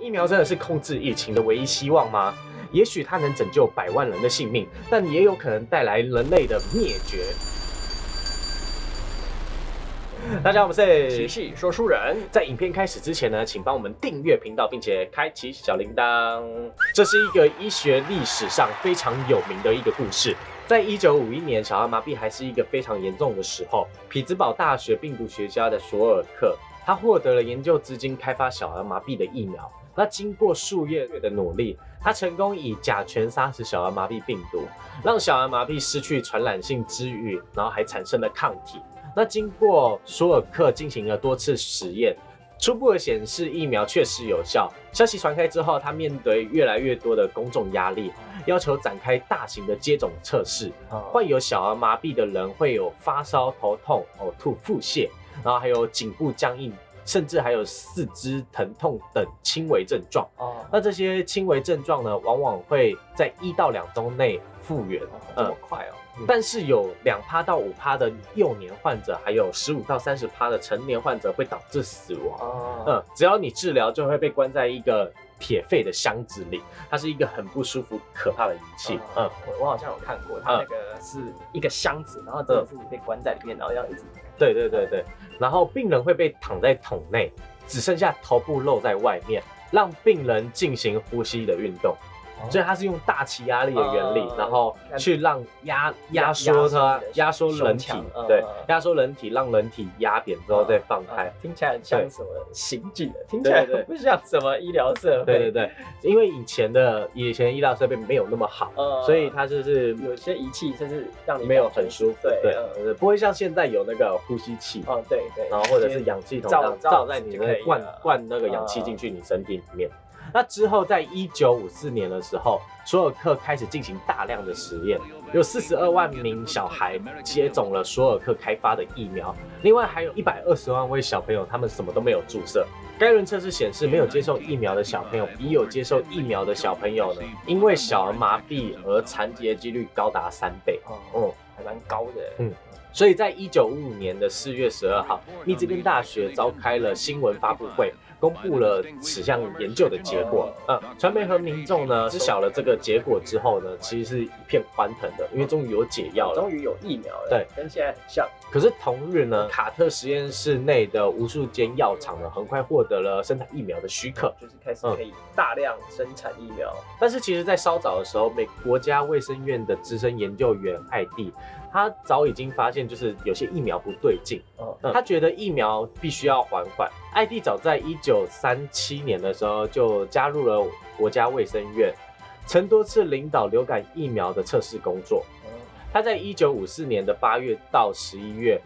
疫苗真的是控制疫情的唯一希望吗？也许它能拯救百万人的性命，但也有可能带来人类的灭绝。大家好，我们是奇戏说书人。在影片开始之前呢，请帮我们订阅频道，并且开启小铃铛。这是一个医学历史上非常有名的一个故事。在一九五一年，小儿麻痹还是一个非常严重的时候，匹兹堡大学病毒学家的索尔克，他获得了研究资金，开发小儿麻痹的疫苗。那经过数月月的努力，他成功以甲醛杀死小儿麻痹病毒，让小儿麻痹失去传染性之余，然后还产生了抗体。那经过索尔克进行了多次实验，初步的显示疫苗确实有效。消息传开之后，他面对越来越多的公众压力，要求展开大型的接种测试。患有小儿麻痹的人会有发烧、头痛、呕吐、腹泻，然后还有颈部僵硬，甚至还有四肢疼痛等轻微症状。哦，那这些轻微症状呢，往往会在一到两周内复原。这么快哦？但是有两趴到五趴的幼年患者，还有十五到三十趴的成年患者会导致死亡。哦嗯，只要你治疗，就会被关在一个铁肺的箱子里，它是一个很不舒服、可怕的仪器。嗯，我我好像有看过，它那个是一个箱子，然后真的是被关在里面，然后要一直。对对对对，然后病人会被躺在桶内，只剩下头部露在外面，让病人进行呼吸的运动。所以它是用大气压力的原理，然后去让压压缩它，压缩人体，对，压缩人体，让人体压扁之后再放开。听起来很像什么刑具的，听起来不像什么医疗设备。对对对，因为以前的以前医疗设备没有那么好，所以它就是有些仪器甚至让你没有很舒服。对，不会像现在有那个呼吸器。哦，对对。然后或者是氧气筒罩罩在你的灌灌那个氧气进去你身体里面。那之后，在一九五四年的时候，索尔克开始进行大量的实验，有四十二万名小孩接种了索尔克开发的疫苗，另外还有一百二十万位小朋友，他们什么都没有注射。该轮测试显示，没有接受疫苗的小朋友比有接受疫苗的小朋友呢，因为小儿麻痹而残疾的几率高达三倍。哦，还蛮高的。嗯，所以在一九五五年的四月十二号，密歇根大学召开了新闻发布会。公布了此项研究的结果，嗯，传媒和民众呢知晓了这个结果之后呢，其实是一片欢腾的，因为终于有解药了，终于有疫苗了，对，跟现在很像。可是同日呢，卡特实验室内的无数间药厂呢，很快获得了生产疫苗的许可，就是开始可以大量生产疫苗。但是其实，在稍早的时候，美国家卫生院的资深研究员艾蒂，他早已经发现，就是有些疫苗不对劲，嗯，他觉得疫苗必须要缓缓。艾蒂早在一九三七年的时候就加入了国家卫生院，曾多次领导流感疫苗的测试工作。他在一九五四年的八月到十一月，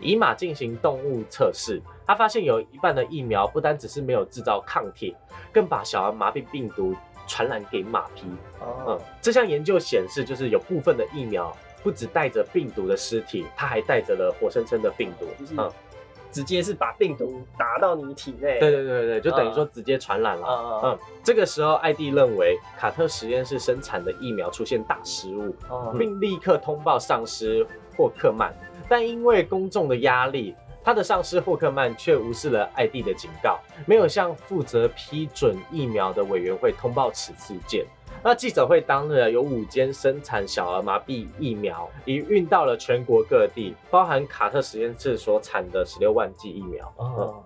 以马进行动物测试，他发现有一半的疫苗不单只是没有制造抗体，更把小儿麻痹病毒传染给马匹。嗯，这项研究显示，就是有部分的疫苗不止带着病毒的尸体，它还带着了活生生的病毒。嗯。直接是把病毒打到你体内，对对对对，就等于说直接传染了。嗯，这个时候艾蒂认为卡特实验室生产的疫苗出现大失误，并立刻通报上司霍克曼。但因为公众的压力，他的上司霍克曼却无视了艾蒂的警告，没有向负责批准疫苗的委员会通报此事件。那记者会当日有五间生产小儿麻痹疫苗已运到了全国各地，包含卡特实验室所产的十六万剂疫苗。哦，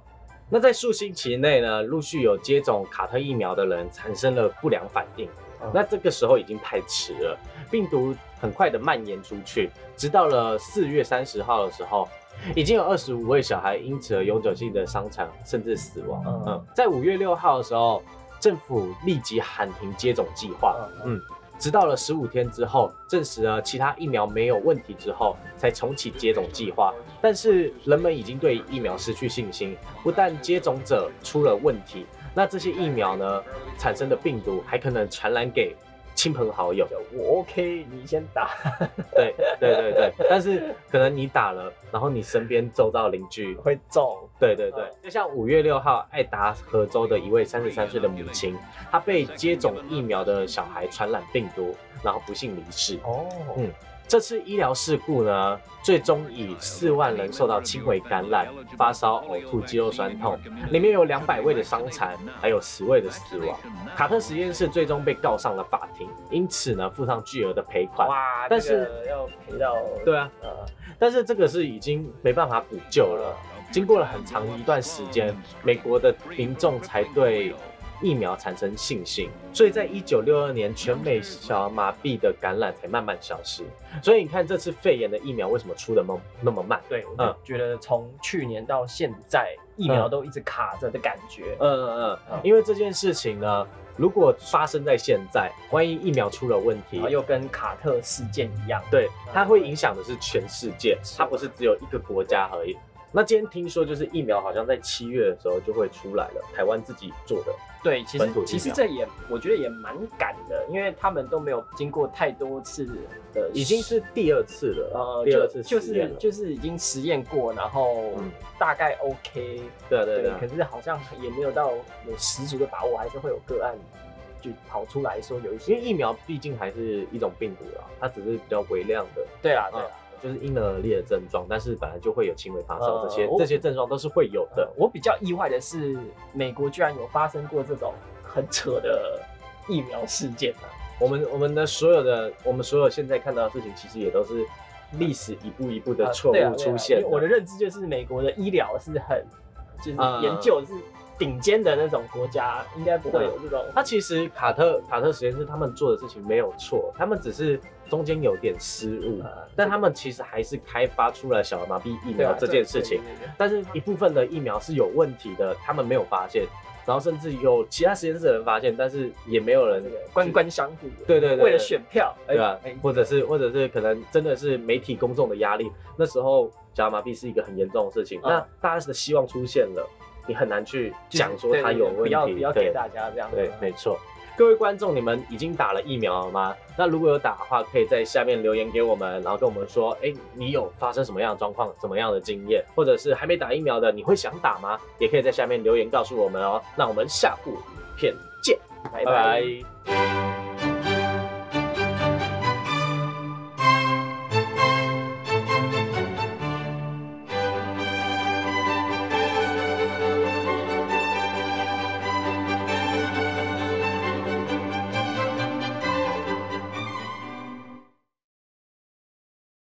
那在数星期内呢，陆续有接种卡特疫苗的人产生了不良反应。那这个时候已经太迟了，病毒很快的蔓延出去，直到了四月三十号的时候，已经有二十五位小孩因此而永久性的伤残甚至死亡。嗯，在五月六号的时候。政府立即喊停接种计划，嗯，直到了十五天之后，证实了其他疫苗没有问题之后，才重启接种计划。但是人们已经对疫苗失去信心，不但接种者出了问题，那这些疫苗呢产生的病毒还可能传染给。亲朋好友，我 OK，你先打。对对对对，但是可能你打了，然后你身边周遭邻居会中。对对对，就像五月六号，爱达荷州的一位三十三岁的母亲，她被接种疫苗的小孩传染病毒，然后不幸离世。哦，嗯，这次医疗事故呢，最终以四万人受到轻微感染、发烧、呕吐、肌肉酸痛，里面有两百位的伤残，还有十位的死亡。卡特实验室最终被告上了法庭，因此呢，付上巨额的赔款。哇，但是要赔到对啊，呃，但是这个是已经没办法补救了。经过了很长一段时间，美国的民众才对。疫苗产生信心，所以在一九六二年，全美小儿麻痹的感染才慢慢消失。所以你看，这次肺炎的疫苗为什么出的那么那么慢？对，我就，觉得从去年到现在，疫苗都一直卡着的感觉。嗯嗯嗯，因为这件事情呢，如果发生在现在，万一疫苗出了问题，又跟卡特事件一样，对，它会影响的是全世界，它不是只有一个国家而已。那今天听说，就是疫苗好像在七月的时候就会出来了，台湾自己做的。对，其实其实这也我觉得也蛮赶的，因为他们都没有经过太多次的，已经是第二次了。呃，第二次就是就是已经实验过，然后大概 OK。对对对。可是好像也没有到有十足的把握，还是会有个案就跑出来说有一些。因为疫苗毕竟还是一种病毒啊，它只是比较微量的。对啊，对啊。就是因人而异的症状，但是本来就会有轻微发烧，这些这些症状都是会有的。我比较意外的是，美国居然有发生过这种很扯的疫苗事件我们我们的所有的我们所有现在看到的事情，其实也都是历史一步一步的错误出现。我的认知就是美国的医疗是很就是研究是。顶尖的那种国家应该不会有这种。他其实卡特卡特实验室他们做的事情没有错，他们只是中间有点失误，但他们其实还是开发出了小儿麻痹疫苗这件事情。但是一部分的疫苗是有问题的，他们没有发现，然后甚至有其他实验室的人发现，但是也没有人官官相护。对对对，为了选票，对吧？或者是或者是可能真的是媒体公众的压力，那时候小儿麻痹是一个很严重的事情，那大家的希望出现了。你很难去讲说它有问题，不要给大家这样。对，没错。各位观众，你们已经打了疫苗了吗？那如果有打的话，可以在下面留言给我们，然后跟我们说，哎，你有发生什么样的状况，怎么样的经验，或者是还没打疫苗的，你会想打吗？也可以在下面留言告诉我们哦。那我们下部影片见，拜拜。